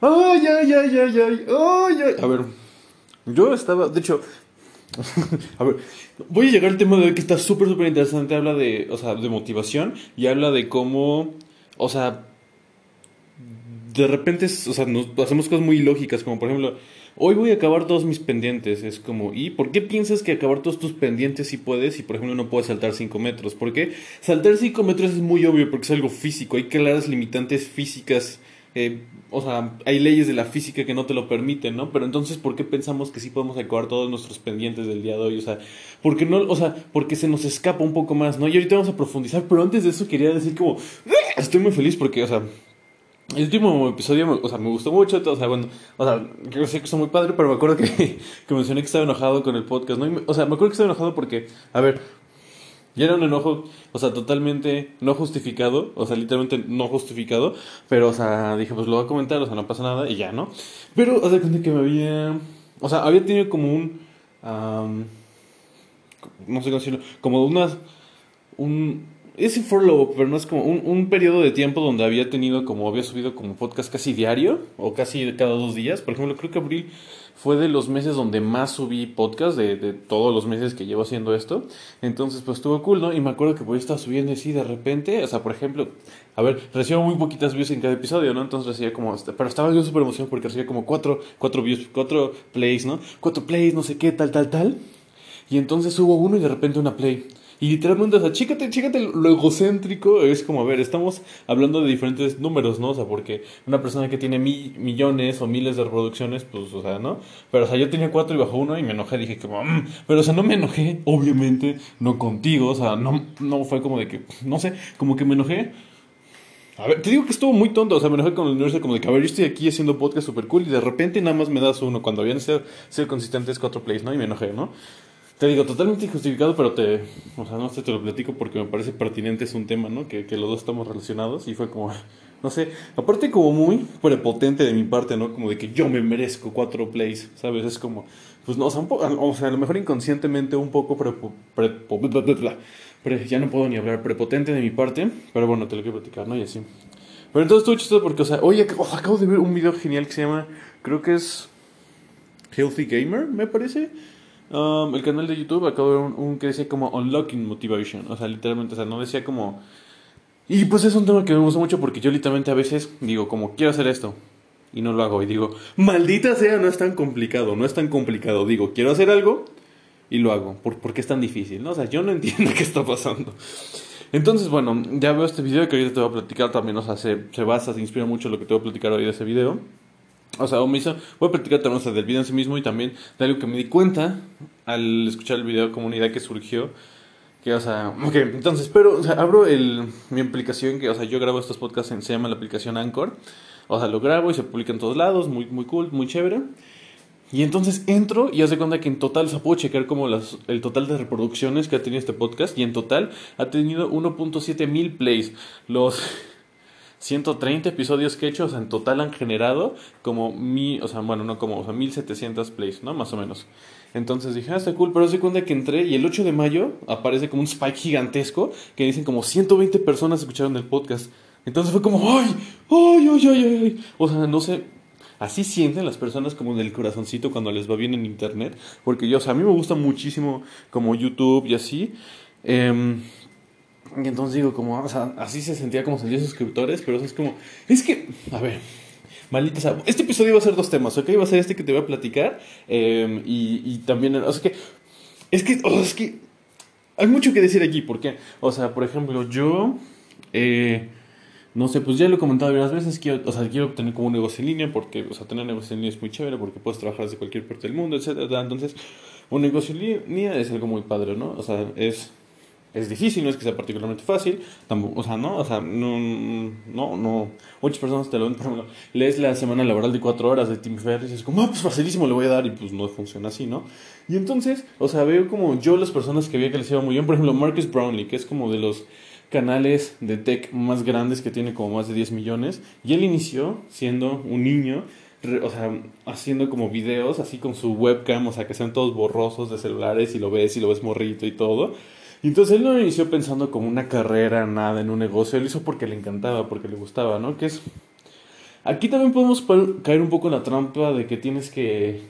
Ay, ay, ay, ay, ay, ay, ay. A ver, yo estaba, de hecho, a ver, voy a llegar al tema de hoy que está súper, súper interesante. Habla de, o sea, de motivación y habla de cómo, o sea, de repente, o sea, nos hacemos cosas muy lógicas, como por ejemplo, hoy voy a acabar todos mis pendientes. Es como, ¿y por qué piensas que acabar todos tus pendientes si puedes y por ejemplo no puedes saltar 5 metros? Porque saltar 5 metros es muy obvio porque es algo físico, hay claras limitantes físicas. Eh, o sea, hay leyes de la física que no te lo permiten, ¿no? Pero entonces, ¿por qué pensamos que sí podemos acabar todos nuestros pendientes del día de hoy? O sea, porque no, o sea, porque se nos escapa un poco más, ¿no? Y ahorita vamos a profundizar, pero antes de eso quería decir como, estoy muy feliz porque, o sea, el último episodio, o sea, me gustó mucho, o sea, bueno, o sea, yo sé que está muy padre, pero me acuerdo que, que mencioné que estaba enojado con el podcast, ¿no? o sea, me acuerdo que estaba enojado porque, a ver, ya era un enojo, o sea, totalmente no justificado, o sea, literalmente no justificado, pero, o sea, dije, pues lo voy a comentar, o sea, no pasa nada y ya, ¿no? Pero, o sea, cuenta que me había, o sea, había tenido como un, no sé cómo decirlo, como unas, un es furlough, pero no es como un, un, periodo de tiempo donde había tenido como, había subido como podcast casi diario o casi cada dos días. Por ejemplo, creo que abril fue de los meses donde más subí podcast de, de todos los meses que llevo haciendo esto. Entonces, pues estuvo cool, ¿no? Y me acuerdo que voy a estar subiendo así de repente, o sea, por ejemplo, a ver, recibo muy poquitas views en cada episodio, ¿no? Entonces recibía como, pero estaba yo súper emocionado porque recibía como cuatro, cuatro views, cuatro plays, ¿no? Cuatro plays, no sé qué, tal, tal, tal. Y entonces hubo uno y de repente una play. Y literalmente, o sea, chícate, chícate lo egocéntrico. Es como, a ver, estamos hablando de diferentes números, ¿no? O sea, porque una persona que tiene millones o miles de reproducciones, pues, o sea, ¿no? Pero, o sea, yo tenía cuatro y bajó uno y me enojé. Dije, como, mmm. pero, o sea, no me enojé, obviamente, no contigo. O sea, no, no fue como de que, no sé, como que me enojé. A ver, te digo que estuvo muy tonto, o sea, me enojé con el universo como de que, a ver, yo estoy aquí haciendo podcast super cool y de repente nada más me das uno cuando habían sido, sido consistentes cuatro plays, ¿no? Y me enojé, ¿no? Te digo, totalmente injustificado, pero te, o sea, no sé, te lo platico porque me parece pertinente, es un tema, ¿no? Que, que los dos estamos relacionados y fue como, no sé, aparte como muy prepotente de mi parte, ¿no? Como de que yo me merezco cuatro plays, ¿sabes? Es como, pues no, o sea, o sea a lo mejor inconscientemente un poco prepo, ya no puedo ni hablar, prepotente de mi parte, pero bueno, te lo quiero platicar, ¿no? Y así. Pero entonces estuvo chistoso porque, o sea, oye, acabo de ver un video genial que se llama, creo que es Healthy Gamer, me parece Um, el canal de YouTube acabo de ver un, que decía como Unlocking Motivation. O sea, literalmente, o sea, no decía como. Y pues es un tema que me gusta mucho porque yo literalmente a veces digo, como, quiero hacer esto. Y no lo hago. Y digo, maldita sea, no es tan complicado, no es tan complicado. Digo, quiero hacer algo y lo hago. ¿Por, ¿por qué es tan difícil? ¿no? O sea, yo no entiendo qué está pasando. Entonces, bueno, ya veo este video que ahorita te voy a platicar también. O sea, se, se basa, se inspira mucho lo que te voy a platicar hoy de ese video. O sea, voy a platicar también del video en sí mismo y también de algo que me di cuenta al escuchar el video de comunidad que surgió. Que, o sea, ok, entonces, pero, o sea, abro el, mi aplicación, que, o sea, yo grabo estos podcasts, se llama la aplicación Anchor. O sea, lo grabo y se publica en todos lados, muy, muy cool, muy chévere. Y entonces entro y hace cuenta que en total, o sea, puedo checar como las, el total de reproducciones que ha tenido este podcast. Y en total ha tenido 1.7 mil plays. Los 130 episodios que he hecho, o sea, en total han generado como mi, o sea, bueno, no como, o sea, 1700 plays, ¿no? Más o menos. Entonces dije, ah, está cool, pero se cuenta que entré y el 8 de mayo aparece como un spike gigantesco que dicen como 120 personas escucharon el podcast. Entonces fue como, ay, ay, ay, ay, ay. O sea, no sé, así sienten las personas como del corazoncito cuando les va bien en internet. Porque yo, o sea, a mí me gusta muchísimo como YouTube y así. Eh, y entonces digo, como, o sea, así se sentía como sentía suscriptores, pero es como, es que, a ver, maldita sea, este episodio va a ser dos temas, ¿ok? Va a ser este que te voy a platicar em, y, y, también, o sea, que, es que, o sea, es que, hay mucho que decir aquí, porque, o sea, por ejemplo, yo, eh, no sé, pues ya lo he comentado varias veces, quiero, o sea, quiero tener como un negocio en línea, porque, o sea, tener negocio en línea es muy chévere, porque puedes trabajar desde cualquier parte del mundo, etcétera, entonces, un negocio en línea es algo muy padre, ¿no? O sea, es es difícil, no es que sea particularmente fácil, tampoco, o sea, no, o sea, no, no, no, muchas personas te lo ven, por ejemplo, lees la semana laboral de cuatro horas de Tim Ferriss y es como, ah, pues facilísimo le voy a dar y pues no funciona así, ¿no? Y entonces, o sea, veo como yo las personas que veía que les iba muy bien, por ejemplo, Marcus Brownlee, que es como de los canales de tech más grandes que tiene como más de 10 millones, y él inició siendo un niño, o sea, haciendo como videos así con su webcam, o sea, que sean todos borrosos de celulares y lo ves y lo ves morrito y todo. Y entonces él no inició pensando como una carrera, nada, en un negocio. Él hizo porque le encantaba, porque le gustaba, ¿no? Que es aquí también podemos caer un poco en la trampa de que tienes que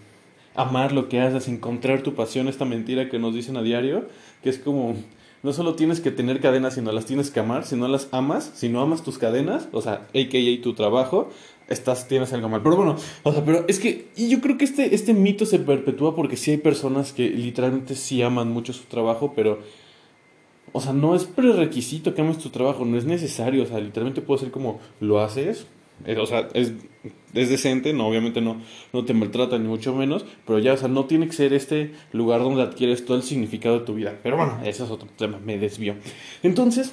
amar lo que haces, encontrar tu pasión, esta mentira que nos dicen a diario, que es como, no solo tienes que tener cadenas, sino las tienes que amar, si no las amas, si no amas tus cadenas, o sea, AKA tu trabajo, estás, tienes algo mal. Pero bueno, o sea, pero es que y yo creo que este, este mito se perpetúa porque sí hay personas que literalmente sí aman mucho su trabajo, pero, o sea, no es prerequisito que ames tu trabajo, no es necesario, o sea, literalmente puede ser como lo haces, eh, o sea, es, es, decente, no, obviamente no, no te maltrata ni mucho menos, pero ya, o sea, no tiene que ser este lugar donde adquieres todo el significado de tu vida. Pero bueno, ese es otro tema, me desvió. Entonces,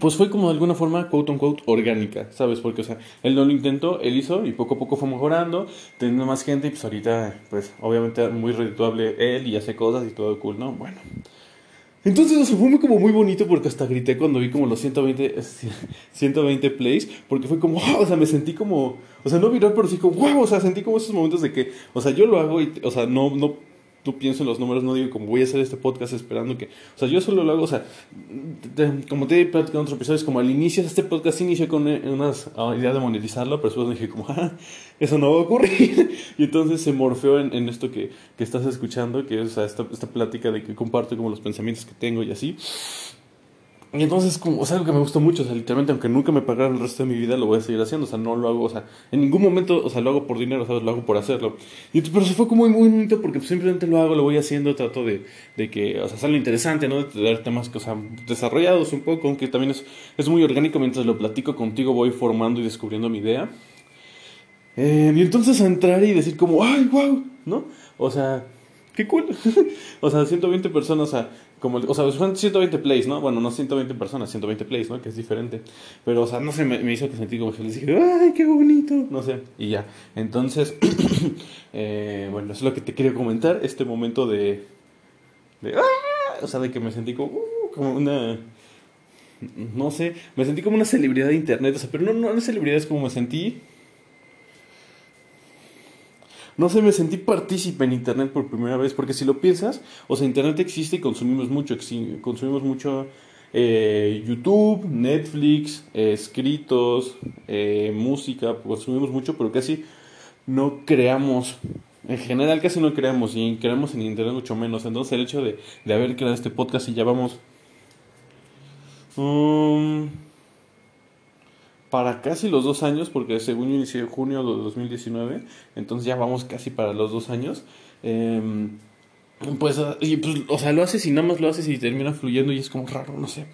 pues fue como de alguna forma, quote unquote, orgánica, ¿sabes? Porque, o sea, él no lo intentó, él hizo y poco a poco fue mejorando, teniendo más gente y pues ahorita, pues obviamente muy redituable él y hace cosas y todo cool, ¿no? Bueno. Entonces, o fue como muy bonito porque hasta grité cuando vi como los 120, 120 plays, porque fue como, wow, o sea, me sentí como, o sea, no viral, pero sí como, wow, o sea, sentí como esos momentos de que, o sea, yo lo hago y, o sea, no, no tú pienso en los números, no digo como voy a hacer este podcast esperando que, o sea, yo solo lo hago, o sea, como te he platicado en otros episodios, como al inicio de este podcast inició con una ah, idea de monetizarlo, pero después dije como, ah, eso no va a ocurrir. y entonces se morfeó en, en esto que, que, estás escuchando, que es esta, esta plática de que comparto como los pensamientos que tengo y así. Y entonces, como, o sea, algo que me gustó mucho, o sea, literalmente, aunque nunca me pagaran el resto de mi vida, lo voy a seguir haciendo, o sea, no lo hago, o sea, en ningún momento, o sea, lo hago por dinero, ¿sabes? Lo hago por hacerlo. Y, pero se fue como muy, muy bonito porque simplemente lo hago, lo voy haciendo, trato de, de que, o sea, sale interesante, ¿no? De dar temas que, o sea, desarrollados un poco, aunque también es, es muy orgánico, mientras lo platico contigo voy formando y descubriendo mi idea. Eh, y entonces entrar y decir como, ¡ay, wow! ¿No? O sea, qué cool. o sea, 120 personas, o sea, como, o sea, son 120 plays, ¿no? Bueno, no 120 personas, 120 plays, ¿no? Que es diferente. Pero, o sea, no sé, me, hizo que sentí como feliz. Dije, ¡ay, qué bonito! No sé, y ya. Entonces, eh, bueno, eso es lo que te quería comentar. Este momento de. de ¡ah! O sea, de que me sentí como, uh, como una. No sé, me sentí como una celebridad de internet. O sea, pero no, no, no celebridad, es como me sentí no sé, me sentí partícipe en Internet por primera vez, porque si lo piensas, o sea, Internet existe y consumimos mucho, consumimos mucho eh, YouTube, Netflix, eh, escritos, eh, música, consumimos mucho, pero casi no creamos. En general casi no creamos y creamos en Internet mucho menos. Entonces el hecho de, de haber creado este podcast y ya vamos... Um, para casi los dos años, porque según yo inicié en junio de 2019, entonces ya vamos casi para los dos años. Em, pues, y pues, o sea, lo haces y nada más lo haces y termina fluyendo y es como raro, no sé.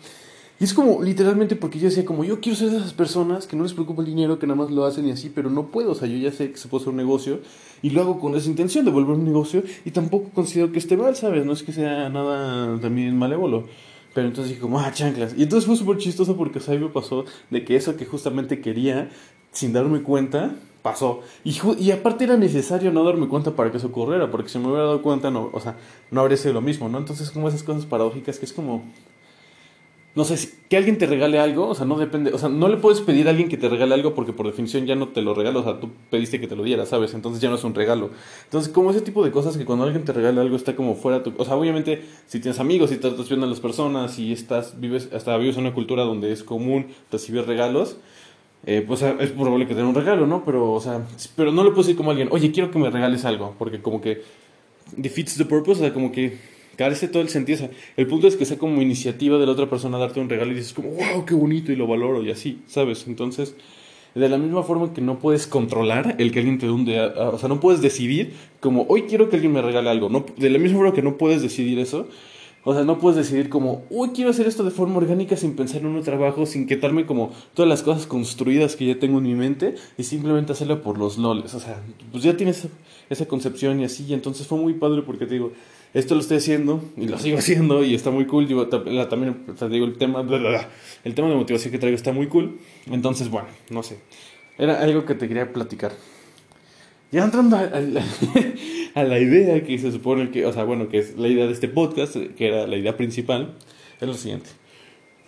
Y es como, literalmente, porque yo decía, como yo quiero ser de esas personas que no les preocupa el dinero, que nada más lo hacen y así, pero no puedo. O sea, yo ya sé que se puede hacer un negocio y lo hago con esa intención de volver un negocio y tampoco considero que esté mal, ¿sabes? No es que sea nada también malévolo. Pero entonces dije como, ah, chanclas. Y entonces fue súper chistoso porque, o sea, me pasó de que eso que justamente quería, sin darme cuenta, pasó. Y, y aparte era necesario no darme cuenta para que eso ocurriera, porque si me hubiera dado cuenta, no, o sea, no habría sido lo mismo, ¿no? Entonces, como esas cosas paradójicas que es como, no sé, que alguien te regale algo, o sea, no depende, o sea, no le puedes pedir a alguien que te regale algo porque por definición ya no te lo regalo, o sea, tú pediste que te lo diera, ¿sabes? Entonces ya no es un regalo. Entonces, como ese tipo de cosas que cuando alguien te regala algo está como fuera tu, o sea, obviamente si tienes amigos, si tratas bien a las personas, si estás vives hasta vives en una cultura donde es común recibir regalos, eh, pues es probable que te den un regalo, ¿no? Pero, o sea, pero no le puedes decir como a alguien, "Oye, quiero que me regales algo", porque como que defeats the purpose, o sea, como que carece todo el sentido. el punto es que sea como iniciativa de la otra persona darte un regalo y dices como, wow, qué bonito y lo valoro y así, ¿sabes? Entonces, de la misma forma que no puedes controlar el que alguien te dé o sea, no puedes decidir como, hoy quiero que alguien me regale algo, no, de la misma forma que no puedes decidir eso, o sea, no puedes decidir como, uy, quiero hacer esto de forma orgánica sin pensar en un trabajo, sin quitarme como todas las cosas construidas que ya tengo en mi mente y simplemente hacerlo por los loles. O sea, pues ya tienes esa concepción y así, y entonces fue muy padre porque te digo, esto lo estoy haciendo y lo sigo haciendo y está muy cool. También, te digo, el tema, el tema de motivación que traigo está muy cool. Entonces, bueno, no sé. Era algo que te quería platicar. Ya entrando a, la idea que se supone que, o sea, bueno, que es la idea de este podcast, que era la idea principal, es lo siguiente.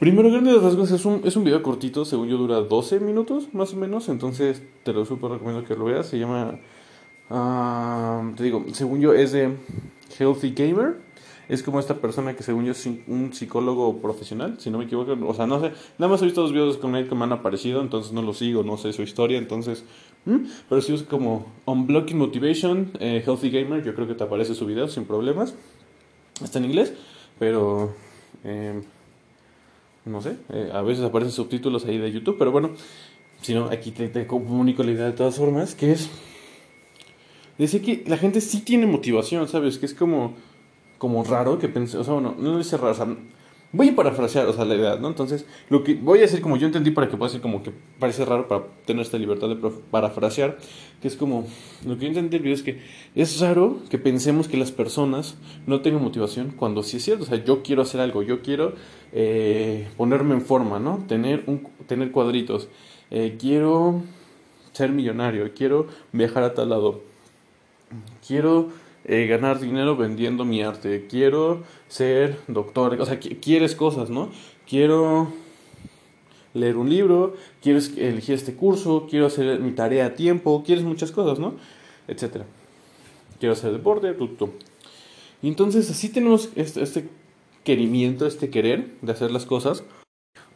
Primero, grandes rasgos, es un, es un video cortito, según yo dura 12 minutos, más o menos, entonces te lo súper recomiendo que lo veas. Se llama, ah, te digo, según yo es de Healthy Gamer. Es como esta persona que según yo es un psicólogo profesional, si no me equivoco, o sea, no sé, nada más he visto dos videos con él que me han aparecido, entonces no lo sigo, no sé su historia, entonces, pero si es como Unblocking Motivation, eh, Healthy Gamer, yo creo que te aparece su video sin problemas, está en inglés, pero... Eh, no sé, eh, a veces aparecen subtítulos ahí de YouTube, pero bueno, si no, aquí te, te comunico la idea de todas formas, que es Dice que la gente sí tiene motivación, ¿sabes? Que es como, como raro que pense, o sea, bueno, no dice raro, o sea, voy a parafrasear, o sea, la idea, ¿no? Entonces, lo que voy a decir como yo entendí para que pueda ser como que parece raro para tener esta libertad de parafrasear, que es como, lo que yo entendí es que es raro que pensemos que las personas no tengan motivación cuando sí es cierto, o sea, yo quiero hacer algo, yo quiero eh, ponerme en forma, ¿no? Tener, un, tener cuadritos, eh, quiero ser millonario, quiero viajar a tal lado quiero eh, ganar dinero vendiendo mi arte, quiero ser doctor, o sea, quieres cosas, ¿no? Quiero leer un libro, quieres elegir este curso, quiero hacer mi tarea a tiempo, quieres muchas cosas, ¿no? Etcétera. Quiero hacer deporte, tú, Y entonces así tenemos este, este querimiento, este querer de hacer las cosas,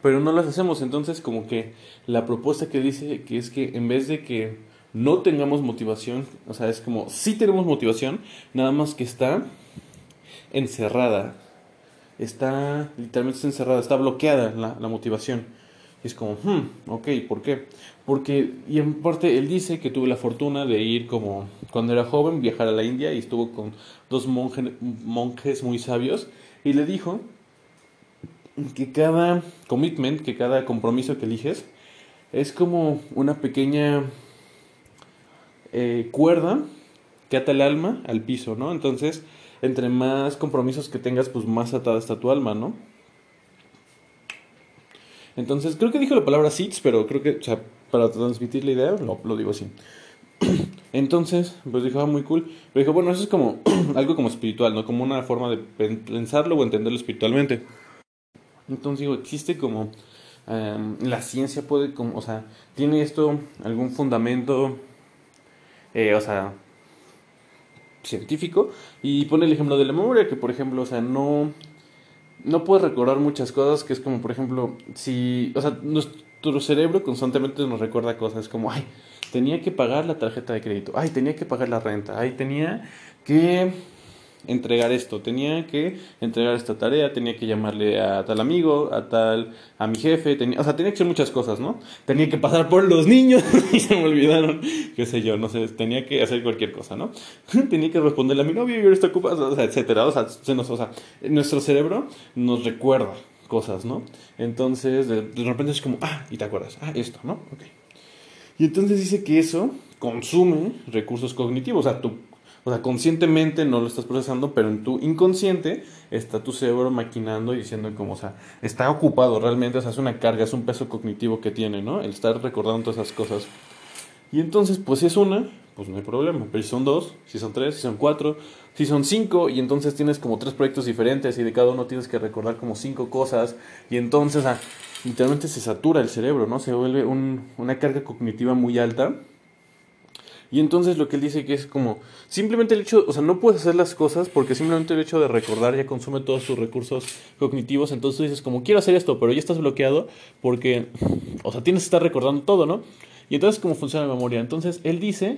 pero no las hacemos. Entonces como que la propuesta que dice que es que en vez de que no tengamos motivación, o sea, es como, sí tenemos motivación, nada más que está encerrada, está, literalmente está encerrada, está bloqueada la, la motivación. Y es como, hmm, ok, ¿por qué? Porque, y en parte, él dice que tuvo la fortuna de ir como, cuando era joven, viajar a la India y estuvo con dos monjes muy sabios y le dijo que cada commitment, que cada compromiso que eliges, es como una pequeña eh, cuerda que ata el alma al piso, ¿no? Entonces, entre más compromisos que tengas, pues más atada está tu alma, ¿no? Entonces, creo que dijo la palabra seeds, pero creo que, o sea, para transmitir la idea, lo, digo así. Entonces, pues dijo, ah, muy cool. Pero dijo, bueno, eso es como algo como espiritual, ¿no? Como una forma de pensarlo o entenderlo espiritualmente. Entonces digo, existe como em, la ciencia puede, como, o sea, tiene esto algún fundamento eh, o sea, científico, y pone el ejemplo de la memoria, que por ejemplo, o sea, no, no puedes recordar muchas cosas, que es como, por ejemplo, si, o sea, nuestro cerebro constantemente nos recuerda cosas como, ay, tenía que pagar la tarjeta de crédito, ay, tenía que pagar la renta, ay, tenía que entregar esto, tenía que entregar esta tarea, tenía que llamarle a tal amigo, a tal, a mi jefe, tenía, o sea, tenía que hacer muchas cosas, ¿no? Tenía que pasar por los niños y se me olvidaron, qué sé yo, no sé, tenía que hacer cualquier cosa, ¿no? tenía que responderle a mi novio y ahora ocupado, o sea, etcétera, o sea, se nos, o sea, nuestro cerebro nos recuerda cosas, ¿no? Entonces, de, de repente es como, ah, y te acuerdas, ah, esto, ¿no? Ok. Y entonces dice que eso consume recursos cognitivos, o sea, tu o sea, conscientemente no lo estás procesando, pero en tu inconsciente está tu cerebro maquinando y diciendo como, o sea, está ocupado realmente, o sea, es una carga, es un peso cognitivo que tiene, ¿no? El estar recordando todas esas cosas. Y entonces, pues si es una, pues no hay problema. Pero si son dos, si son tres, si son cuatro, si son cinco, y entonces tienes como tres proyectos diferentes y de cada uno tienes que recordar como cinco cosas, y entonces, literalmente se satura el cerebro, ¿no? Se vuelve un, una carga cognitiva muy alta y entonces lo que él dice que es como, simplemente el hecho, o sea, no puedes hacer las cosas porque simplemente el hecho de recordar ya consume todos tus recursos cognitivos. Entonces tú dices como, quiero hacer esto, pero ya estás bloqueado porque, o sea, tienes que estar recordando todo, ¿no? Y entonces, ¿cómo funciona la memoria? Entonces, él dice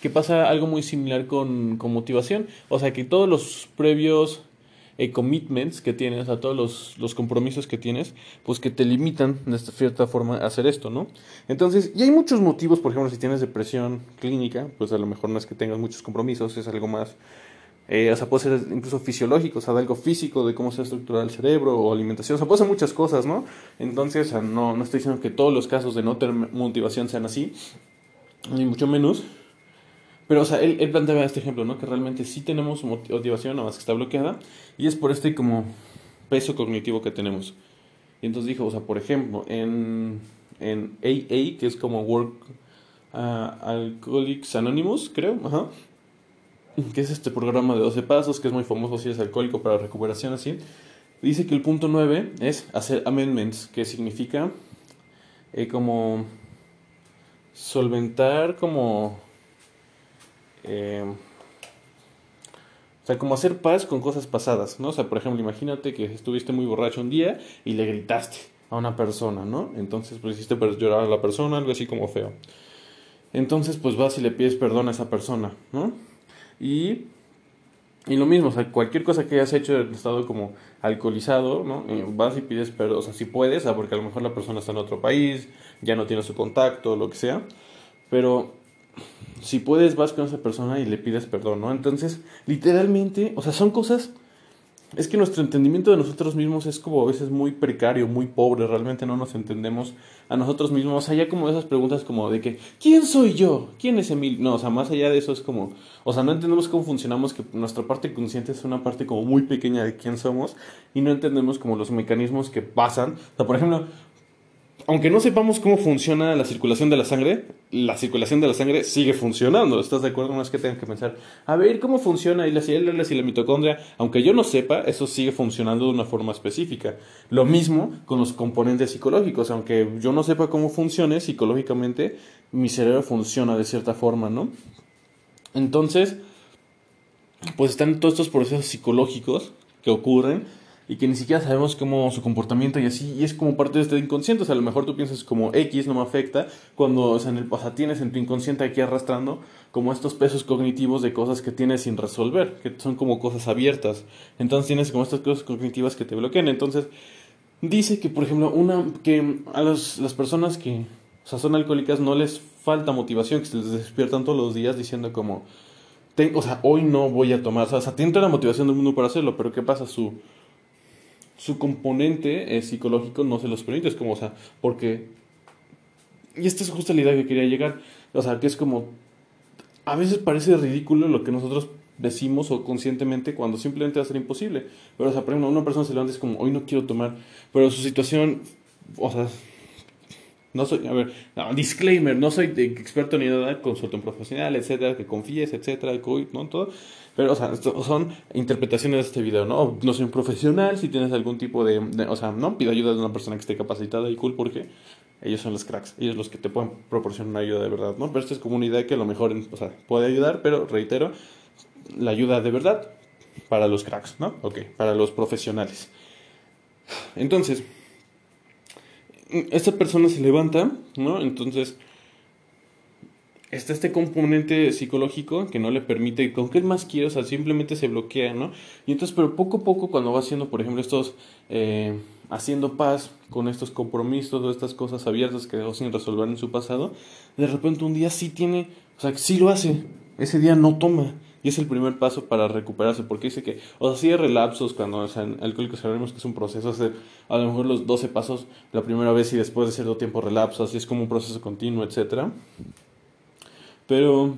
que pasa algo muy similar con, con motivación. O sea, que todos los previos eh, commitments que tienes, a todos los, los, compromisos que tienes, pues que te limitan de cierta forma a hacer esto, ¿no? Entonces, y hay muchos motivos, por ejemplo, si tienes depresión clínica, pues a lo mejor no es que tengas muchos compromisos, es algo más, eh, o sea, puede ser incluso fisiológico, o sea, de algo físico, de cómo se estructura el cerebro o alimentación, o sea, puede ser muchas cosas, ¿no? Entonces, no, no estoy diciendo que todos los casos de no tener motivación sean así, ni mucho menos, pero, o sea, él, él planteaba este ejemplo, ¿no? Que realmente sí tenemos motivación, nada más que está bloqueada, y es por este como peso cognitivo que tenemos. Y entonces dijo, o sea, por ejemplo, en, en AA, que es como Work uh, Alcoholics Anonymous, creo, ajá, que es este programa de 12 pasos, que es muy famoso si es alcohólico para recuperación, así, dice que el punto 9 es hacer amendments, que significa eh, como solventar como Em, O sea, como hacer paz con cosas pasadas, ¿no? O sea, por ejemplo, imagínate que estuviste muy borracho un día y le gritaste a una persona, ¿no? Entonces, pues hiciste llorar a la persona, algo así como feo. Entonces, pues vas y le pides perdón a esa persona, ¿no? Y, y lo mismo, o sea, cualquier cosa que hayas hecho en estado como alcoholizado, ¿no? Eh, vas y pides perdón, o sea, si puedes, porque a lo mejor la persona está en otro país, ya no tiene su contacto, lo que sea, pero si puedes, vas con esa persona y le pides perdón, ¿no? Entonces, literalmente, o sea, son cosas... Es que nuestro entendimiento de nosotros mismos es como a veces muy precario, muy pobre, realmente no nos entendemos a nosotros mismos. Sea, ya como esas preguntas como de que, ¿quién soy yo? ¿Quién es Emil? No, o sea, más allá de eso es como, o sea, no entendemos cómo funcionamos, que nuestra parte consciente es una parte como muy pequeña de quién somos y no entendemos como los mecanismos que pasan. O sea, por ejemplo, aunque no sepamos cómo funciona la circulación de la sangre, la circulación de la sangre sigue funcionando. ¿Estás de acuerdo? No es que tengan que pensar, a ver, ¿cómo funciona y las y la mitocondria? Aunque yo no sepa, eso sigue funcionando de una forma específica. Lo mismo con los componentes psicológicos. Aunque yo no sepa cómo funcione psicológicamente, mi cerebro funciona de cierta forma, ¿no? Entonces, pues están todos estos procesos psicológicos que ocurren y que ni siquiera sabemos cómo su comportamiento y así, y es como parte de este inconsciente, o sea, a lo mejor tú piensas como X no me afecta, cuando o sea, en el pasado tienes en tu inconsciente aquí arrastrando como estos pesos cognitivos de cosas que tienes sin resolver, que son como cosas abiertas, entonces tienes como estas cosas cognitivas que te bloquean, entonces dice que por ejemplo una que a las personas que o sea, son alcohólicas no les falta motivación, que se les despiertan todos los días diciendo como, o sea, hoy no voy a tomar, o sea, tienen toda la motivación del mundo para hacerlo, pero ¿qué pasa? Su su componente eh, psicológico no se los permite. Es como, o sea, porque. Y esta es justo la idea que quería llegar. O sea, que es como. A veces parece ridículo lo que nosotros decimos o conscientemente cuando simplemente va a ser imposible. Pero, o sea, por ejemplo, una persona se levanta y es como, hoy no quiero tomar. Pero su situación. O sea. No soy, a ver, disclaimer, no soy experto ni nada, consulta un profesional, etcétera, que confíes, etcétera, ¿no? Todo. Pero, o sea, son interpretaciones de este video, ¿no? No soy un profesional, si tienes algún tipo de, o sea, no, pido ayuda de una persona que esté capacitada y cool porque ellos son los cracks, ellos los que te pueden proporcionar una ayuda de verdad, ¿no? Pero esta es como una idea que a lo mejor, o sea, puede ayudar, pero reitero, la ayuda de verdad para los cracks, ¿no? Ok, para los profesionales. Entonces, esta persona se levanta, ¿no? Entonces, está este componente psicológico que no le permite, con qué más quiere, o sea, simplemente se bloquea, ¿no? Y entonces, pero poco a poco, cuando va haciendo, por ejemplo, estos, eh, haciendo paz con estos compromisos o estas cosas abiertas que dejó sin resolver en su pasado, de repente un día sí tiene, o sea, sí lo hace, ese día no toma. Y es el primer paso para recuperarse, porque dice que, o sea, sí hay relapsos cuando, o sea, en alcohólicos sabemos que es un proceso, hacer a lo mejor los 12 pasos la primera vez y después de cierto tiempo relapsos, así es como un proceso continuo, etcétera. Pero.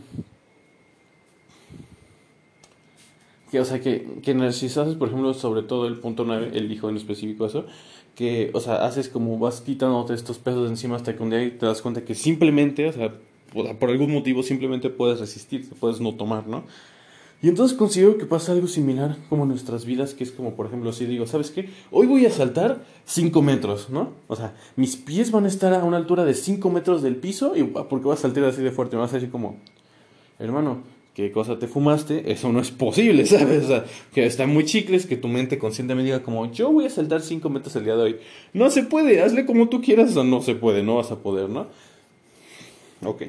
Que, o sea, que, que haces, por ejemplo, sobre todo el punto 9, él dijo en específico eso, que, o sea, haces como vas quitándote estos pesos encima hasta que un día te das cuenta que simplemente, o sea, por algún motivo simplemente puedes resistir, puedes no tomar, ¿no? Y entonces considero que pasa algo similar como en nuestras vidas, que es como, por ejemplo, si digo, ¿sabes qué? Hoy voy a saltar 5 metros, ¿no? O sea, mis pies van a estar a una altura de 5 metros del piso y porque voy a saltar así de fuerte, me vas a decir como, hermano, ¿qué cosa te fumaste? Eso no es posible, ¿sabes? O sea, que está muy chicles, que tu mente consciente me diga como, yo voy a saltar 5 metros el día de hoy. No se puede, hazle como tú quieras, o no se puede, no vas a poder, ¿no? Ok.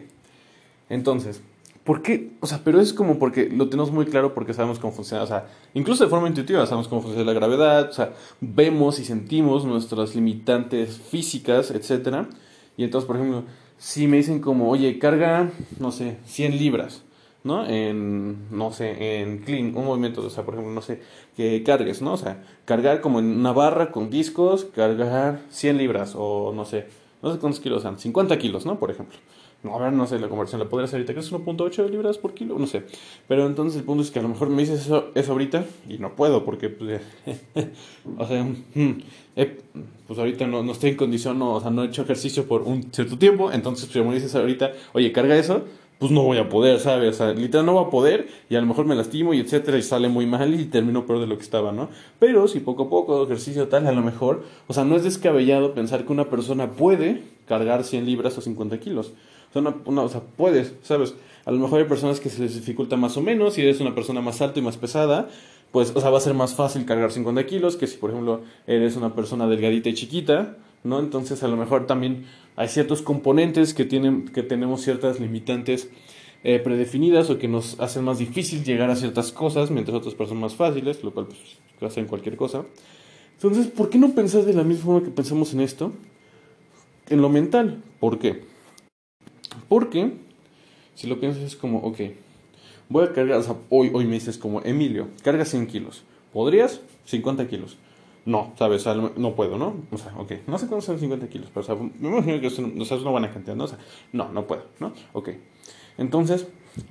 Entonces, ¿Por qué? O sea, pero es como porque lo tenemos muy claro porque sabemos cómo funciona, o sea, incluso de forma intuitiva sabemos cómo funciona la gravedad, o sea, vemos y sentimos nuestras limitantes físicas, etc. Y entonces, por ejemplo, si me dicen como, oye, carga, no sé, 100 libras, ¿no? En, no sé, en clean, un movimiento, o sea, por ejemplo, no sé, que cargues, ¿no? O sea, cargar como en una barra con discos, cargar 100 libras o no sé, no sé cuántos kilos sean, 50 kilos, ¿no? Por ejemplo. No, a ver, no sé, la conversión la podría hacer ahorita, que es 1.8 libras por kilo, no sé. Pero entonces el punto es que a lo mejor me dices eso, eso ahorita y no puedo, porque, pues, o sea, mm, pues ahorita no, no estoy en condición, no, o sea, no he hecho ejercicio por un cierto tiempo, entonces si me dices ahorita, oye, carga eso, pues no voy a poder, ¿sabes? O sea, literal no voy a poder y a lo mejor me lastimo y etcétera y sale muy mal y termino peor de lo que estaba, ¿no? Pero si poco a poco ejercicio tal, a lo mejor, o sea, no es descabellado pensar que una persona puede cargar 100 libras o 50 kilos o sea, puedes, ¿sabes? A lo mejor hay personas que se les dificulta más o menos, si eres una persona más alta y más pesada, pues, o sea, va a ser más fácil cargar 50 kilos que si, por ejemplo, eres una persona delgadita y chiquita, ¿no? Entonces, a lo mejor también hay ciertos componentes que, tienen, que tenemos ciertas limitantes eh, predefinidas o que nos hacen más difícil llegar a ciertas cosas, mientras otras personas más fáciles, lo cual pues, hacen cualquier cosa. Entonces, ¿por qué no pensar de la misma forma que pensamos en esto? En lo mental. ¿Por qué? Porque si lo piensas es como, ok, voy a cargar, o sea, hoy, me dices como, Emilio, carga 100 kilos. ¿Podrías? 50 kilos. No, ¿sabes? no puedo, ¿no? O sea, ok, no sé cuántos son 50 kilos, pero o sea, me imagino que es, una buena cantidad, ¿no? O sea, no, no puedo, ¿no? Ok. Entonces,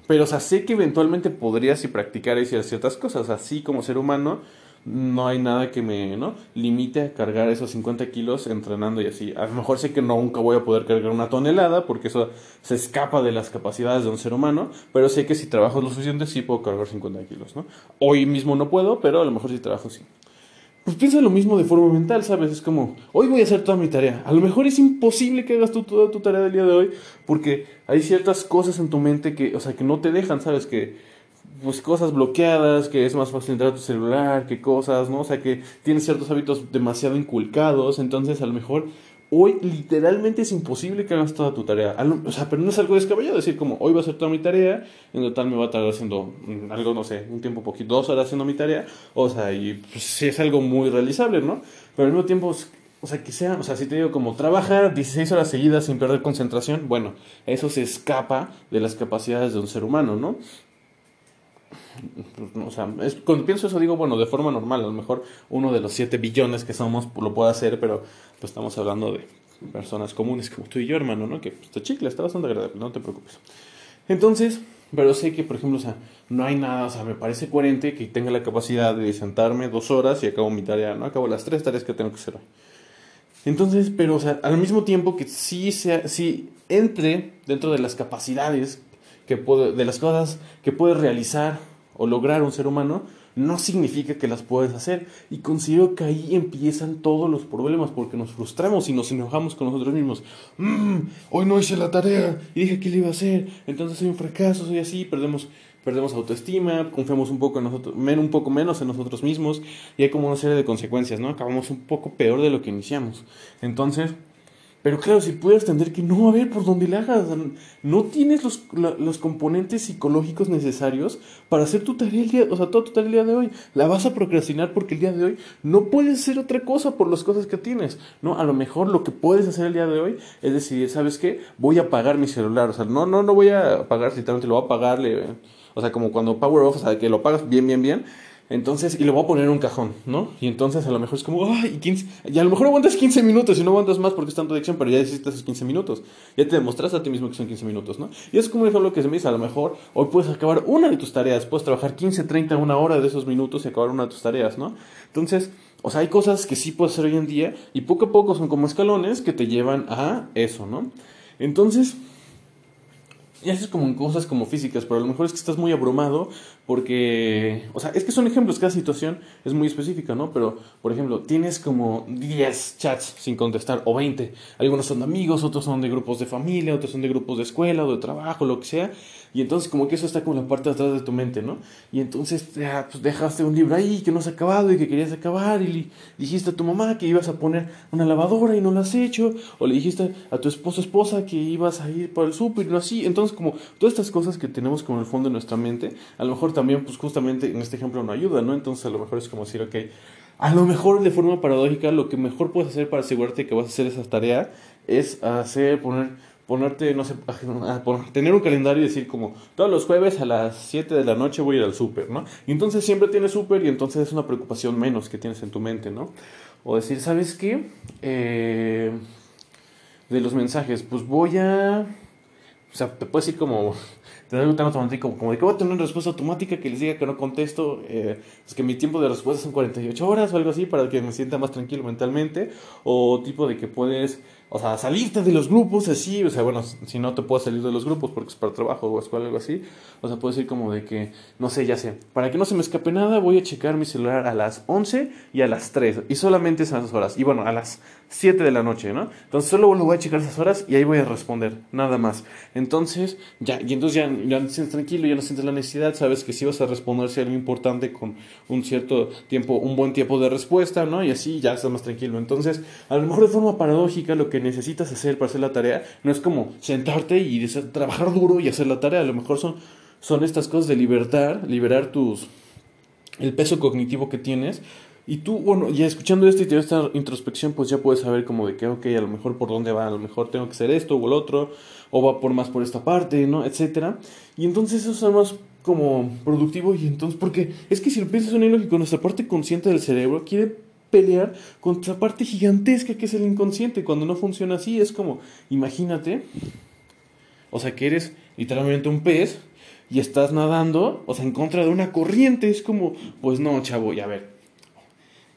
pero o sea, sé que eventualmente podrías si practicar y ciertas cosas, así como ser humano, no hay nada que me ¿no? limite a cargar esos 50 kilos entrenando y así. A lo mejor sé que nunca voy a poder cargar una tonelada porque eso se escapa de las capacidades de un ser humano, pero sé que si trabajo lo suficiente sí puedo cargar 50 kilos. ¿no? Hoy mismo no puedo, pero a lo mejor si trabajo sí. Pues piensa lo mismo de forma mental, ¿sabes? Es como, hoy voy a hacer toda mi tarea. A lo mejor es imposible que hagas tú toda tu tarea del día de hoy porque hay ciertas cosas en tu mente que, o sea, que no te dejan, ¿sabes? Que pues cosas bloqueadas, que es más fácil entrar a tu celular, que cosas, ¿no? O sea, que tienes ciertos hábitos demasiado inculcados, entonces a lo mejor hoy literalmente es imposible que hagas toda tu tarea. O sea, pero no es algo descabellado decir como hoy va a ser toda mi tarea, en total me va a tardar haciendo mm, algo, no sé, un tiempo poquito, dos horas haciendo mi tarea, o sea, y pues sí es algo muy realizable, ¿no? Pero al mismo tiempo, o sea, que sea, o sea, si te digo como trabajar 16 horas seguidas sin perder concentración, bueno, eso se escapa de las capacidades de un ser humano, ¿no? O sea, cuando pienso eso digo, bueno, de forma normal, a lo mejor uno de los 7 billones que somos lo puede hacer, pero pues estamos hablando de personas comunes como tú y yo, hermano, ¿no? Que pues, te está bastante agradable, no te preocupes. Entonces, pero sé que, por ejemplo, o sea, no hay nada, o sea, me parece coherente que tenga la capacidad de sentarme dos horas y acabo mi tarea, ¿no? Acabo las tres tareas que tengo que hacer. Entonces, pero, o sea, al mismo tiempo que sí, sea, sí entre dentro de las capacidades que puede, de las cosas que puede realizar o lograr un ser humano, no significa que las puedes hacer. Y considero que ahí empiezan todos los problemas, porque nos frustramos y nos enojamos con nosotros mismos. Mm, hoy no hice la tarea y dije que le iba a hacer, entonces soy un fracaso, soy así, perdemos, perdemos autoestima, confiamos un poco en nosotros, un poco menos en nosotros mismos, y hay como una serie de consecuencias, ¿no? Acabamos un poco peor de lo que iniciamos. Entonces, pero claro, si puedes entender que no, a ver, por donde le hagas, no tienes los, los, componentes psicológicos necesarios para hacer tu tarea el día, o sea, toda tu tarea de hoy. La vas a procrastinar porque el día de hoy no puedes hacer otra cosa por las cosas que tienes, ¿no? A lo mejor lo que puedes hacer el día de hoy es decidir, ¿sabes qué? Voy a apagar mi celular, o sea, no, no, no voy a apagar, literalmente lo voy a apagar, o sea, como cuando Power Off, o sea, que lo apagas bien, bien, bien entonces, y lo voy a poner en un cajón, ¿no? Y entonces a lo mejor es como, ay, 15, y a lo mejor aguantas 15 minutos y no aguantas más porque es tanto adicción, pero ya hiciste esos 15 minutos. Ya te demostraste a ti mismo que son 15 minutos, ¿no? Y es como un ejemplo que se me dice, a lo mejor hoy puedes acabar una de tus tareas, puedes trabajar 15, 30, una hora de esos minutos y acabar una de tus tareas, ¿no? Entonces, o sea, hay cosas que sí puedes hacer hoy en día y poco a poco son como escalones que te llevan a eso, ¿no? Entonces, y haces como en cosas como físicas, pero a lo mejor es que estás muy abrumado porque, o sea, es que son ejemplos, cada situación es muy específica, ¿no? Pero, por ejemplo, tienes como 10 chats sin contestar o 20. Algunos son de amigos, otros son de grupos de familia, otros son de grupos de escuela o de trabajo, lo que sea. Y entonces como que eso está como la parte de atrás de tu mente, ¿no? Y entonces pues dejaste un libro ahí que no has acabado y que querías acabar y dijiste a tu mamá que ibas a poner una lavadora y no lo has hecho. O le dijiste a tu esposo esposa que ibas a ir para el súper y no así. Entonces como todas estas cosas que tenemos como en el fondo de nuestra mente, a lo mejor también pues justamente en este ejemplo no ayuda, ¿no? Entonces a lo mejor es como decir, ok, a lo mejor de forma paradójica lo que mejor puedes hacer para asegurarte que vas a hacer esa tarea es hacer, poner ponerte, no sé, tener un calendario y decir como todos los jueves a las 7 de la noche voy a ir al súper, ¿no? Y entonces siempre tienes súper y entonces es una preocupación menos que tienes en tu mente, ¿no? O decir, ¿sabes qué? Eh, de los mensajes, pues voy a... O sea, te puedes ir como te un automático, como de que voy a tener una respuesta automática que les diga que no contesto, eh, es que mi tiempo de respuesta son 48 horas o algo así para que me sienta más tranquilo mentalmente, o tipo de que puedes o sea, salirte de los grupos así, o sea, bueno, si no te puedes salir de los grupos porque es para trabajo o escuela algo así, o sea, puedes ir como de que, no sé, ya sé, para que no se me escape nada, voy a checar mi celular a las 11 y a las 3, y solamente esas horas, y bueno, a las 7 de la noche, ¿no? Entonces solo lo voy a checar esas horas y ahí voy a responder, nada más. Entonces, ya, y entonces ya, ya te sientes tranquilo, ya no sientes la necesidad, sabes que si vas a responder si algo importante con un cierto tiempo, un buen tiempo de respuesta, ¿no? Y así ya estás más tranquilo. Entonces, a lo mejor de forma paradójica, lo que necesitas hacer para hacer la tarea no es como sentarte y trabajar duro y hacer la tarea, a lo mejor son, son estas cosas de libertar, liberar tus el peso cognitivo que tienes y tú, bueno, ya escuchando esto y teniendo esta introspección, pues ya puedes saber como de que, ok, a lo mejor por dónde va, a lo mejor tengo que hacer esto o el otro, o va por más por esta parte, ¿no? Etcétera. Y entonces eso es más como productivo y entonces, porque es que si lo piensas en ilógico, nuestra parte consciente del cerebro quiere pelear contra parte gigantesca que es el inconsciente. Cuando no funciona así, es como, imagínate, o sea, que eres literalmente un pez y estás nadando, o sea, en contra de una corriente. Es como, pues no, chavo, ya a ver,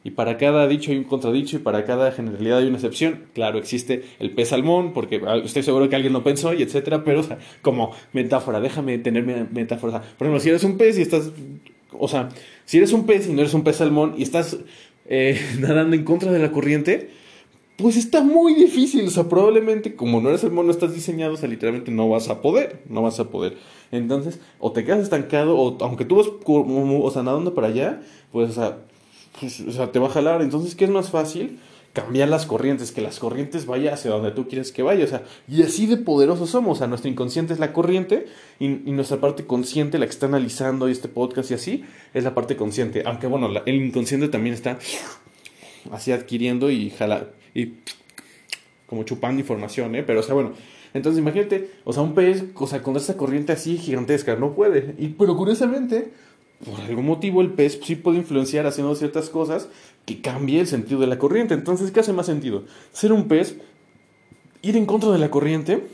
y para cada dicho hay un contradicho y para cada generalidad hay una excepción. Claro, existe el pez salmón, porque ah, estoy seguro que alguien lo pensó y etcétera, pero o sea, como metáfora, déjame tener metáfora. por ejemplo, si eres un pez y estás, o sea, si eres un pez y no eres un pez salmón y estás eh, nadando en contra de la corriente, pues está muy difícil. O sea, probablemente como no eres salmón, no estás diseñado, o sea, literalmente no vas a poder, no vas a poder. Entonces, o te quedas estancado, o aunque tú vas, o sea, nadando para allá, pues, pues, o sea, te va a jalar. Entonces, ¿qué es más fácil? Cambiar las corrientes, que las corrientes vayan hacia donde tú quieres que vaya. O sea, y así de poderosos somos. O sea, nuestro inconsciente es la corriente y, nuestra parte consciente, la que está analizando este podcast y así, es la parte consciente. Aunque bueno, el inconsciente también está así adquiriendo y jala, y como chupando información, ¿eh? Pero, o sea, bueno, entonces imagínate, o sea, un pez, o sea, con esa corriente así gigantesca, no puede. Y, pero curiosamente, por algún motivo el pez sí puede influenciar haciendo ciertas cosas que cambie el sentido de la corriente. Entonces, ¿qué hace más sentido? Ser un pez, ir en contra de la corriente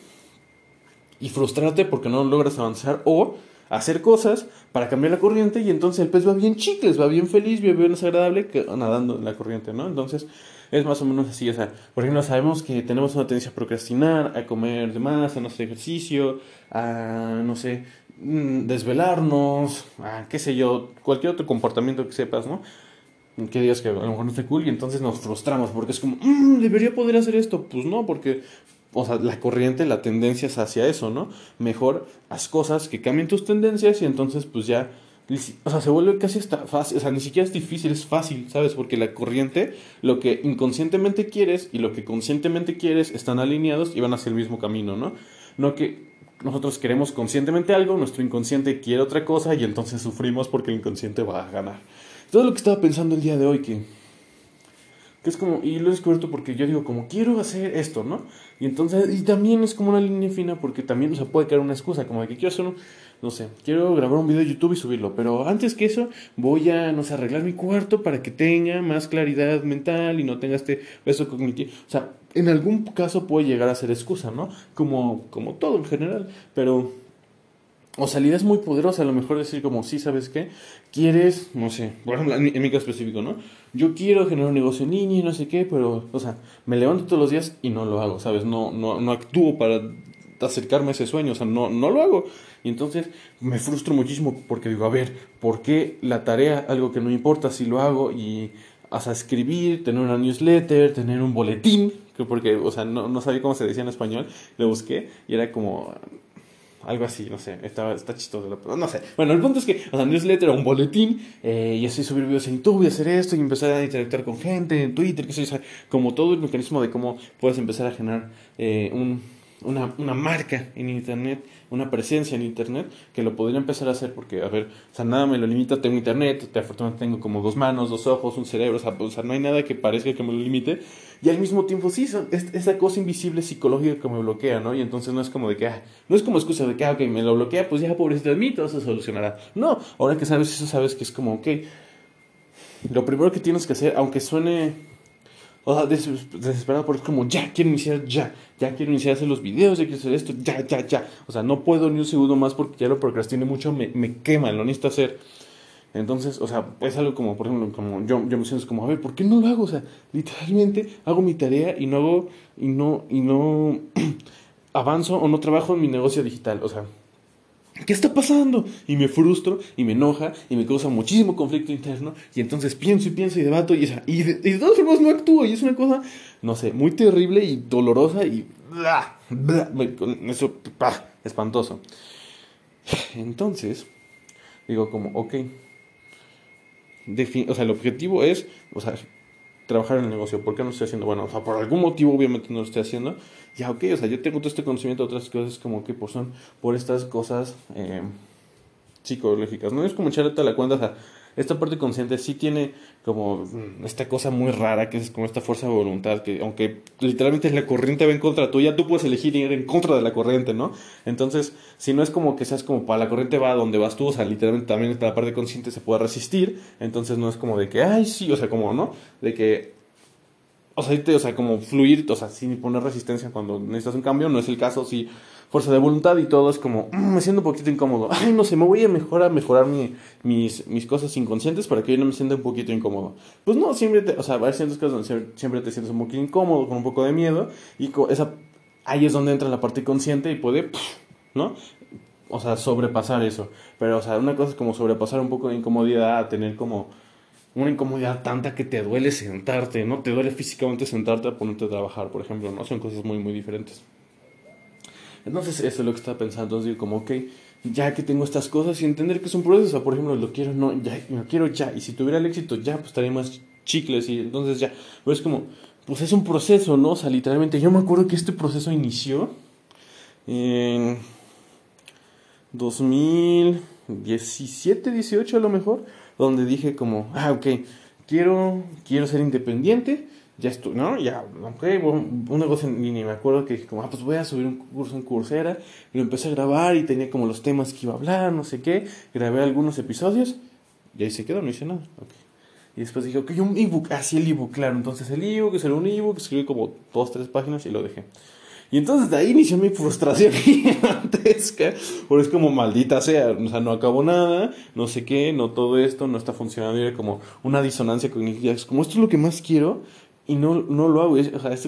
y frustrarte porque no logras avanzar o hacer cosas para cambiar la corriente y entonces el pez va bien chicles, va bien feliz, va bien desagradable que nadando en la corriente, ¿no? Entonces es más o menos así, o sea, por ejemplo, sabemos que tenemos una tendencia a procrastinar, a comer de más, a no hacer ejercicio, a, no sé, Mm, desvelarnos, ah, qué sé yo, cualquier otro comportamiento que sepas, ¿no? Que digas que a lo mejor no esté cool y entonces nos frustramos porque es como, mm, debería poder hacer esto. Pues no, porque, o sea, la corriente, la tendencia es hacia eso, ¿no? Mejor haz cosas que cambien tus tendencias y entonces pues ya, o sea, se vuelve casi hasta fácil, o sea, ni siquiera es difícil, es fácil, ¿sabes? Porque la corriente, lo que inconscientemente quieres y lo que conscientemente quieres están alineados y van hacia el mismo camino, ¿no? No que nosotros queremos conscientemente algo, nuestro inconsciente quiere otra cosa y entonces sufrimos porque el inconsciente va a ganar. Todo lo que estaba pensando el día de hoy que, que es como, y lo he descubierto porque yo digo como quiero hacer esto, ¿no? Y entonces, y también es como una línea fina porque también se puede crear una excusa, como de que quiero hacer un, no sé, quiero grabar un video de YouTube y subirlo, pero antes que eso voy a, no sé, arreglar mi cuarto para que tenga más claridad mental y no tenga este peso cognitivo. O sea, en algún caso puede llegar a ser excusa, ¿no? Como, como todo en general, pero... O idea es muy poderosa, a lo mejor decir como, sí, ¿sabes qué? Quieres, no sé, por ejemplo, en mi caso específico, ¿no? Yo quiero generar un negocio en línea y no sé qué, pero, o sea, me levanto todos los días y no lo hago, ¿sabes? No, no, no actúo para acercarme a ese sueño, o sea, no, no lo hago. Y entonces me frustro muchísimo porque digo, a ver, ¿por qué la tarea, algo que no importa si lo hago y hasta escribir, tener una newsletter, tener un boletín, porque, o sea, no, no sabía cómo se decía en español, lo busqué y era como algo así, no sé, está, está chistoso, no sé. Bueno, el punto es que, o sea, newsletter o un boletín, eh, y así subir videos en YouTube y hacer esto y empezar a interactuar con gente en Twitter, que sé, o sea, como todo el mecanismo de cómo puedes empezar a generar eh, un, una, una, marca en Internet, una presencia en Internet, que lo podría empezar a hacer porque, a ver, o sea, nada me lo limita, tengo Internet, te, afortunadamente tengo como dos manos, dos ojos, un cerebro, o sea, o sea, no hay nada que parezca que me lo limite, y al mismo tiempo sí, es, esa cosa invisible psicológica que me bloquea, ¿no? Y entonces no es como de que, ah, no es como excusa de que, ah, ok, me lo bloquea, pues ya pobrecito de mí, todo se solucionará. No, ahora que sabes eso, sabes que es como, ok, lo primero que tienes que hacer, aunque suene o desesperado porque es como, ya, quiero iniciar ya, ya quiero iniciar a hacer los videos, ya quiero hacer esto, ya, ya, ya. O sea, no puedo ni un segundo más porque ya lo procrastiné mucho, me, me quema, lo necesito hacer. Entonces, o sea, es algo como, por ejemplo, como yo, yo me siento como, a ver, ¿por qué no lo hago? O sea, literalmente hago mi tarea y no hago, y no, y no avanzo o no trabajo en mi negocio digital. O sea, ¿qué está pasando? Y me frustro y me enoja y me causa muchísimo conflicto interno y entonces pienso y pienso y debato y, esa, y, de, y todas formas no actúo y es una cosa, no sé, muy terrible y dolorosa y... Bla, bla, eso, bah, espantoso. Entonces, digo como, ok, o sea, el objetivo es, o sea, trabajar en el negocio. ¿Por qué no lo estoy haciendo? Bueno, o sea, por algún motivo obviamente no lo estoy haciendo. Ya, ok, o sea, yo tengo todo este conocimiento de otras cosas como que por son por estas cosas eh, psicológicas. No es como echarle a la cuenta, o sea, esta parte consciente sí tiene como esta cosa muy rara que es como esta fuerza de voluntad que aunque literalmente la corriente va en contra tuya, tú puedes elegir ir en contra de la corriente, ¿no? Entonces, si no es como que seas como para la corriente va a donde vas tú, o sea, literalmente también la parte consciente se puede resistir, entonces no es como de que, ay, sí, o sea, como, ¿no? De que o sea, o sea, como fluir, o sea, sin poner resistencia cuando necesitas un cambio, no es el caso, si fuerza de voluntad y todo es como, mm, me siento un poquito incómodo, ay, no sé, me voy a mejorar, mejorar mi, mis, mis cosas inconscientes para que yo no me sienta un poquito incómodo. Pues no, siempre, te, o sea, hay ciertas cosas donde siempre te sientes un poquito incómodo, con un poco de miedo, y esa, ahí es donde entra la parte consciente y puede, ¿no? O sea, sobrepasar eso. Pero, o sea, una cosa es como sobrepasar un poco de incomodidad, tener como una incomodidad tanta que te duele sentarte, ¿no? Te duele físicamente sentarte a ponerte a trabajar, por ejemplo, ¿no? Son cosas muy, muy diferentes. Entonces, eso es lo que estaba pensando. Entonces, digo, como, ok, ya que tengo estas cosas y entender que es un proceso, por ejemplo, lo quiero, no, ya, lo quiero ya. Y si tuviera el éxito, ya, pues estaría más chicles y entonces ya. Pero es como, pues es un proceso, ¿no? O sea, literalmente, yo me acuerdo que este proceso inició en 2017, 18 a lo mejor donde dije como, ah, ok, quiero, quiero ser independiente, ya estoy, ¿no? Ya, ok, un, negocio en línea, me acuerdo que dije como, ah, pues voy a subir un curso en Coursera, y lo empecé a grabar y tenía como los temas que iba a hablar, no sé qué, grabé algunos episodios, y ahí se quedó, no hice nada, ok. Y después dije, ok, un ebook, así el ebook, claro, entonces el ebook, era un ebook, escribí como dos, tres páginas y lo dejé. Y entonces de ahí inició mi frustración gigantesca, porque es como maldita sea, o sea, no acabo nada, no sé qué, no todo esto, no está funcionando, y era como una disonancia cognitiva, es como esto es lo que más quiero y no, no lo hago, o sea, es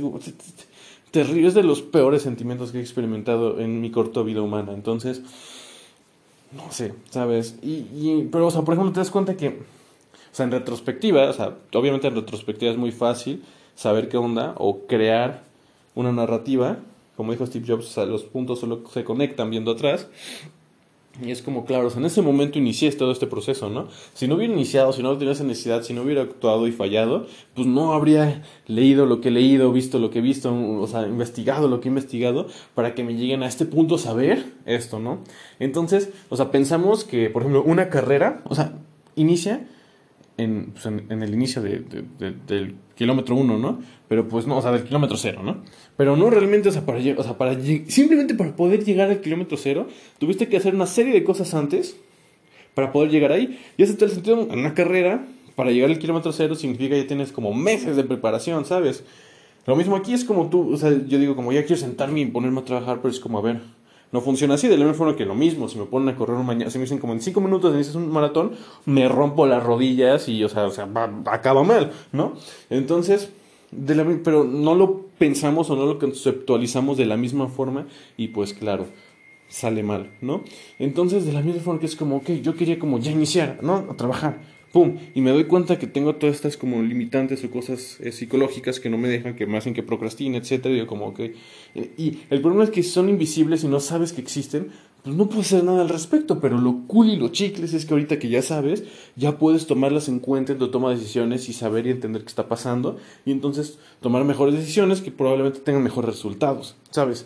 terrible, es de los peores sentimientos que he experimentado en mi corta vida humana, entonces, no sé, ¿sabes? Y, y, pero, o sea, por ejemplo, te das cuenta que, o sea, en retrospectiva, o sea, obviamente en retrospectiva es muy fácil saber qué onda o crear una narrativa, como dijo Steve Jobs, los puntos solo se conectan viendo atrás. Y es como, claro, en ese momento inicié todo este proceso, ¿no? Si no hubiera iniciado, si no hubiera esa necesidad, si no hubiera actuado y fallado, pues no habría leído lo que he leído, visto lo que he visto, o sea, investigado lo que he investigado, para que me lleguen a este punto saber esto, ¿no? Entonces, o sea, pensamos que, por ejemplo, una carrera, o sea, inicia en, pues en, el inicio de, del kilómetro uno, ¿no? Pero pues no, o sea, del kilómetro cero, ¿no? Pero no realmente, o sea, para, o sea, para simplemente para poder llegar al kilómetro cero, tuviste que hacer una serie de cosas antes para poder llegar ahí. Y ese es el sentido en una carrera, para llegar al kilómetro cero significa que ya tienes como meses de preparación, ¿sabes? Lo mismo aquí es como tú, o sea, yo digo como ya quiero sentarme y ponerme a trabajar, pero es como, a ver, no funciona así, de la misma forma que lo mismo, si me ponen a correr mañana, si me dicen como en 5 minutos inicias un maratón, me rompo las rodillas y, o sea, o sea acaba mal, ¿no? Entonces, de la, pero no lo pensamos o no lo conceptualizamos de la misma forma y pues claro, sale mal, ¿no? Entonces, de la misma forma que es como, ok, yo quería como ya iniciar, ¿no? A trabajar ¡pum! Y me doy cuenta que tengo todas estas como limitantes o cosas eh, psicológicas que no me dejan, que me hacen que procrastine, etcétera. Y como que... Y el problema es que son invisibles y no sabes que existen, pues no puedes hacer nada al respecto. Pero lo cool y lo chicles es que ahorita que ya sabes, ya puedes tomarlas en cuenta en tu toma de decisiones y saber y entender qué está pasando. Y entonces tomar mejores decisiones que probablemente tengan mejores resultados, ¿sabes?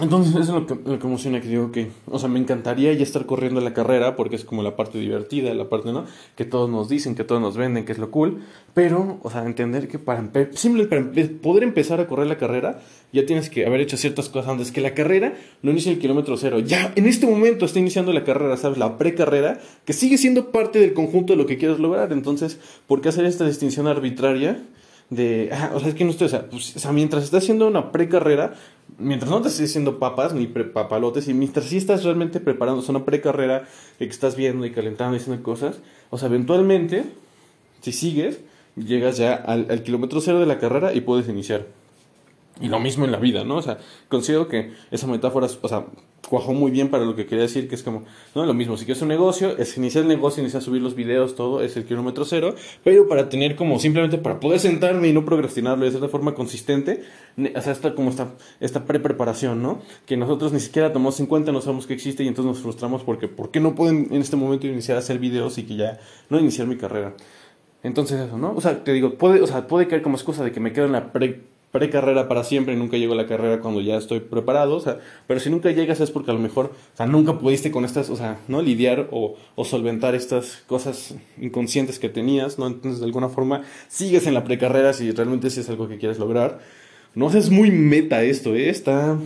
Entonces, eso es lo que, lo que emociona, que digo que, o sea, me encantaría ya estar corriendo la carrera, porque es como la parte divertida, la parte, ¿no? Que todos nos dicen, que todos nos venden, que es lo cool, pero, o sea, entender que para, simplemente para poder empezar a correr la carrera, ya tienes que haber hecho ciertas cosas antes, que la carrera no inicia el kilómetro cero, ya en este momento está iniciando la carrera, ¿sabes? La precarrera, que sigue siendo parte del conjunto de lo que quieres lograr, entonces, ¿por qué hacer esta distinción arbitraria? De, ah, o sea, es que no estoy, o sea, pues, o sea mientras estás haciendo una precarrera, mientras no te estés haciendo papas ni papalotes, y mientras sí estás realmente preparando, o una precarrera que estás viendo y calentando y haciendo cosas, o sea, eventualmente, si sigues, llegas ya al kilómetro cero de la carrera y puedes iniciar. Y lo mismo en la vida, ¿no? O sea, considero que esa metáfora, o sea, cuajó muy bien para lo que quería decir, que es como, no, lo mismo, si quieres un negocio, es iniciar el negocio, iniciar subir los videos, todo, es el kilómetro cero, pero para tener como, simplemente para poder sentarme y no procrastinarlo de forma consistente, o sea, esta, como esta, esta pre-preparación, ¿no? Que nosotros ni siquiera tomamos en cuenta, no sabemos que existe y entonces nos frustramos porque, ¿por qué no pueden en este momento iniciar a hacer videos y que ya, no iniciar mi carrera? Entonces eso, ¿no? O sea, te digo, puede, o sea, puede caer como excusa de que me quedo en la pre carrera para siempre y nunca llego a la carrera cuando ya estoy preparado, o sea, pero si nunca llegas es porque a lo mejor, o sea, nunca pudiste con estas, o sea, ¿no? Lidiar o, o solventar estas cosas inconscientes que tenías, ¿no? Entonces, de alguna forma, sigues en la precarrera si realmente es algo que quieres lograr. No sé, es muy meta esto, ¿eh? Está,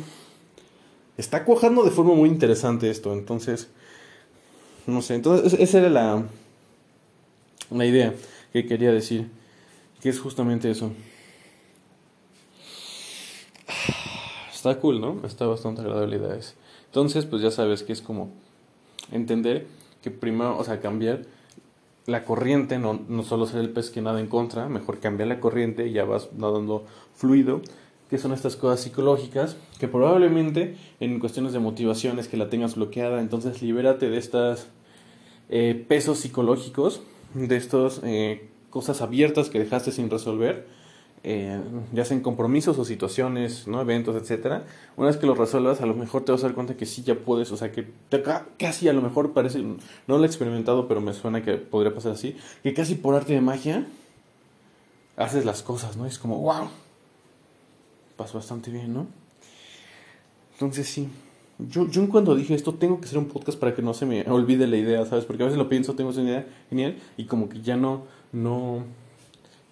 está cuajando de forma muy interesante esto, entonces, no sé, entonces, esa era la, la idea que quería decir, que es justamente eso. Está cool, ¿no? Está bastante agradable Entonces, pues ya sabes que es como entender que primero, o sea, cambiar la corriente, no, no solo ser el pez que nada en contra, mejor cambiar la corriente y ya vas nadando fluido, que son estas cosas psicológicas, que probablemente en cuestiones de motivaciones que la tengas bloqueada, entonces libérate de estas eh, pesos psicológicos, de estas eh, cosas abiertas que dejaste sin resolver, eh, ya sean compromisos o situaciones, ¿no? eventos, etcétera, una vez que lo resuelvas, a lo mejor te vas a dar cuenta que sí ya puedes, o sea, que casi a lo mejor parece, no lo he experimentado, pero me suena que podría pasar así, que casi por arte de magia haces las cosas, ¿no? Es como, wow, pasó bastante bien, ¿no? Entonces sí. Yo, yo cuando dije esto tengo que hacer un podcast para que no se me olvide la idea, ¿sabes? Porque a veces lo pienso, tengo esa idea genial y como que ya no, no,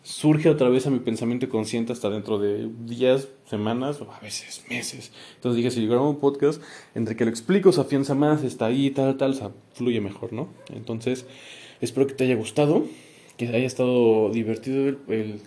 surge otra vez a mi pensamiento consciente hasta dentro de días, semanas o a veces meses. Entonces dije, si yo grabo un podcast, entre que lo explico, se afianza más, está ahí, tal, tal, o sea, fluye mejor, ¿no? Entonces, espero que te haya gustado, que haya estado divertido el,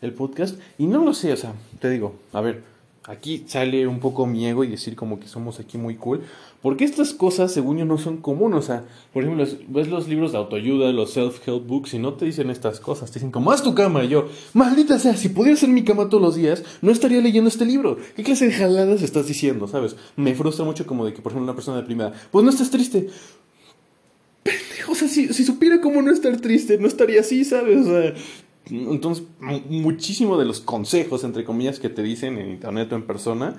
el podcast. Y no lo sé, o sea, te digo, a ver, aquí sale un poco mi ego y decir como que somos aquí muy cool. Porque estas cosas, según yo, no son comunes. O sea, por ejemplo, ves los libros de autoayuda, los self-help books, y no te dicen estas cosas. Te dicen, como, haz tu cama. Y yo, maldita sea, si pudiera hacer mi cama todos los días, no estaría leyendo este libro. ¿Qué clase de jaladas estás diciendo, sabes? Me frustra mucho como de que, por ejemplo, una persona deprimida, pues no estás triste. Pendejo, o sea, si, si supiera cómo no estar triste, no estaría así, ¿sabes? O sea, entonces, muchísimo de los consejos, entre comillas, que te dicen en internet o en persona,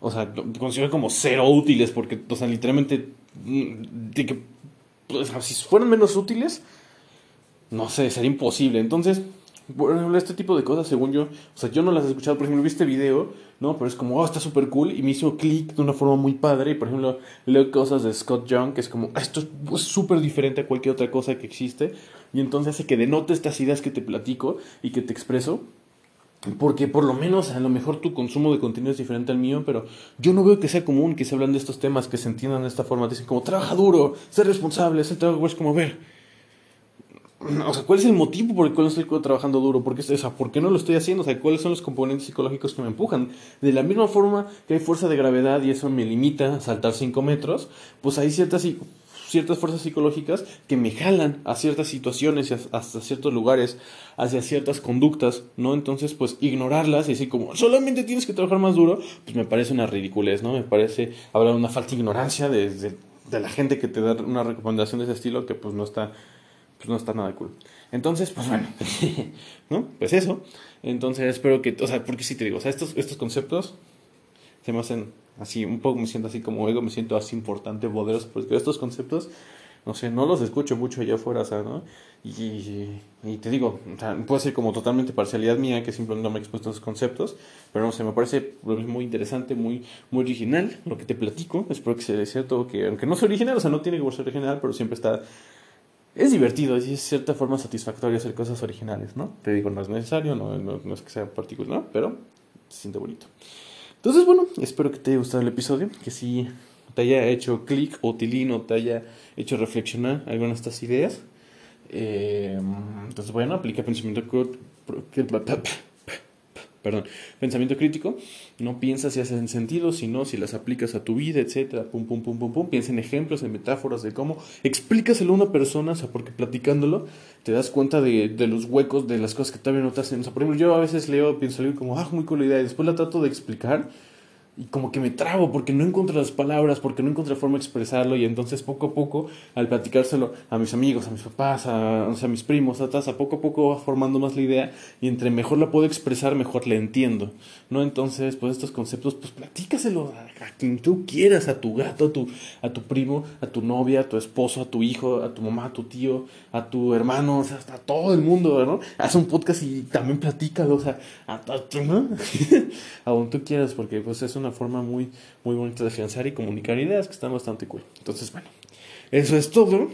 o sea, considero como cero útiles porque, o sea, literalmente, mm, de que, si fueran menos útiles, no sé, sería imposible. Entonces, por ejemplo, este tipo de cosas, según yo, o sea, yo no las he escuchado, por ejemplo, vi este video, ¿no? Pero es como, oh, está súper cool y me hizo clic de una forma muy padre. Y, por ejemplo, leo cosas de Scott Young, que es como, esto es súper diferente a cualquier otra cosa que existe. Y entonces hace que denote estas ideas que te platico y que te expreso porque por lo menos a lo mejor tu consumo de contenido es diferente al mío, pero yo no veo que sea común que se hablan de estos temas, que se entiendan de esta forma. Dicen como, trabaja duro, ser responsable, ser trabajo, es como, ver, o sea, ¿cuál es el motivo por el cual estoy trabajando duro? ¿Por qué, o sea, ¿Por qué no lo estoy haciendo? O sea, ¿cuáles son los componentes psicológicos que me empujan? De la misma forma que hay fuerza de gravedad y eso me limita a saltar 5 metros, pues hay ciertas ciertas fuerzas psicológicas que me jalan a ciertas situaciones, hasta ciertos lugares, hacia ciertas conductas, ¿no? Entonces, pues ignorarlas y decir como, solamente tienes que trabajar más duro, pues me parece una ridiculez, ¿no? Me parece hablar de una falta de ignorancia de, de, la gente que te da una recomendación de ese estilo que pues no está, pues no está nada cool. Entonces, pues bueno, ¿no? Pues eso. Entonces espero que, o sea, porque si te digo, o sea, estos, estos conceptos se me hacen así, un poco me siento así como ego, me siento así importante, poderoso, porque estos conceptos, no sé, no los escucho mucho allá afuera, ¿no? Y, y, te digo, o sea, puede ser como totalmente parcialidad mía que simplemente no me he expuesto a esos conceptos, pero no sé, me parece muy interesante, muy, muy original lo que te platico, espero que sea cierto, que aunque no sea original, o sea, no tiene que ser original, pero siempre está... Es divertido, es de cierta forma satisfactorio hacer cosas originales, ¿no? Te digo, no es necesario, no, no, no es que sea particular, ¿no? Pero se siente bonito. Entonces, bueno, espero que te haya gustado el episodio, que sí te haya hecho clic o tilín te haya hecho reflexionar algunas de estas ideas. Eh, entonces, bueno, aplica pensamiento perdón, pensamiento crítico, no piensas si hacen sentido, sino si las aplicas a tu vida, etcétera, pum, pum, pum, pum, pum, piensa en ejemplos, en metáforas de cómo, explícaselo a una persona, o sea, porque platicándolo te das cuenta de, de los huecos, de las cosas que todavía no te hacen, o sea, por ejemplo, yo a veces leo, pienso algo como, ah, muy cool idea, y después la trato de explicar, y como que me trabo porque no encuentro las palabras, porque no encuentro forma de expresarlo y entonces poco a poco al platicárselo a mis amigos, a mis papás, a, a mis primos, a, a poco a poco va formando más la idea y entre mejor la puedo expresar, mejor la entiendo, ¿no? Entonces, pues estos conceptos, pues platícaselo a, a quien tú quieras, a tu gato, a tu, a tu primo, a tu novia, a tu esposo, a tu hijo, a tu mamá, a tu tío, a tu hermano, o sea, a todo el mundo, ¿no? Haz un podcast y también platícalo, o sea, a, a, ¿no? a donde tú quieras, porque pues es una forma muy, muy bonita de afianzar y comunicar ideas que están bastante cool. Entonces, bueno, eso es todo.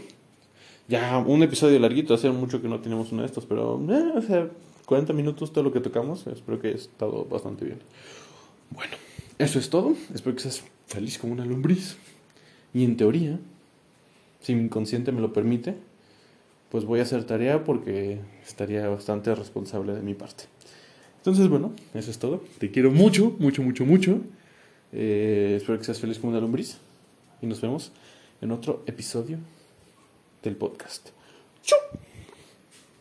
Ya un episodio larguito, hace mucho que no tenemos uno de estos, pero, eh, o sea, 40 minutos todo lo que tocamos, espero que haya estado bastante bien. Bueno, eso es todo, espero que seas feliz como una lombriz. Y en teoría, si mi inconsciente me lo permite, pues voy a hacer tarea porque estaría bastante responsable de mi parte. Entonces, bueno, eso es todo. Te quiero mucho, mucho, mucho, mucho. Eh, espero que seas feliz como una lombriz. Y nos vemos en otro episodio del podcast. ¡Chau!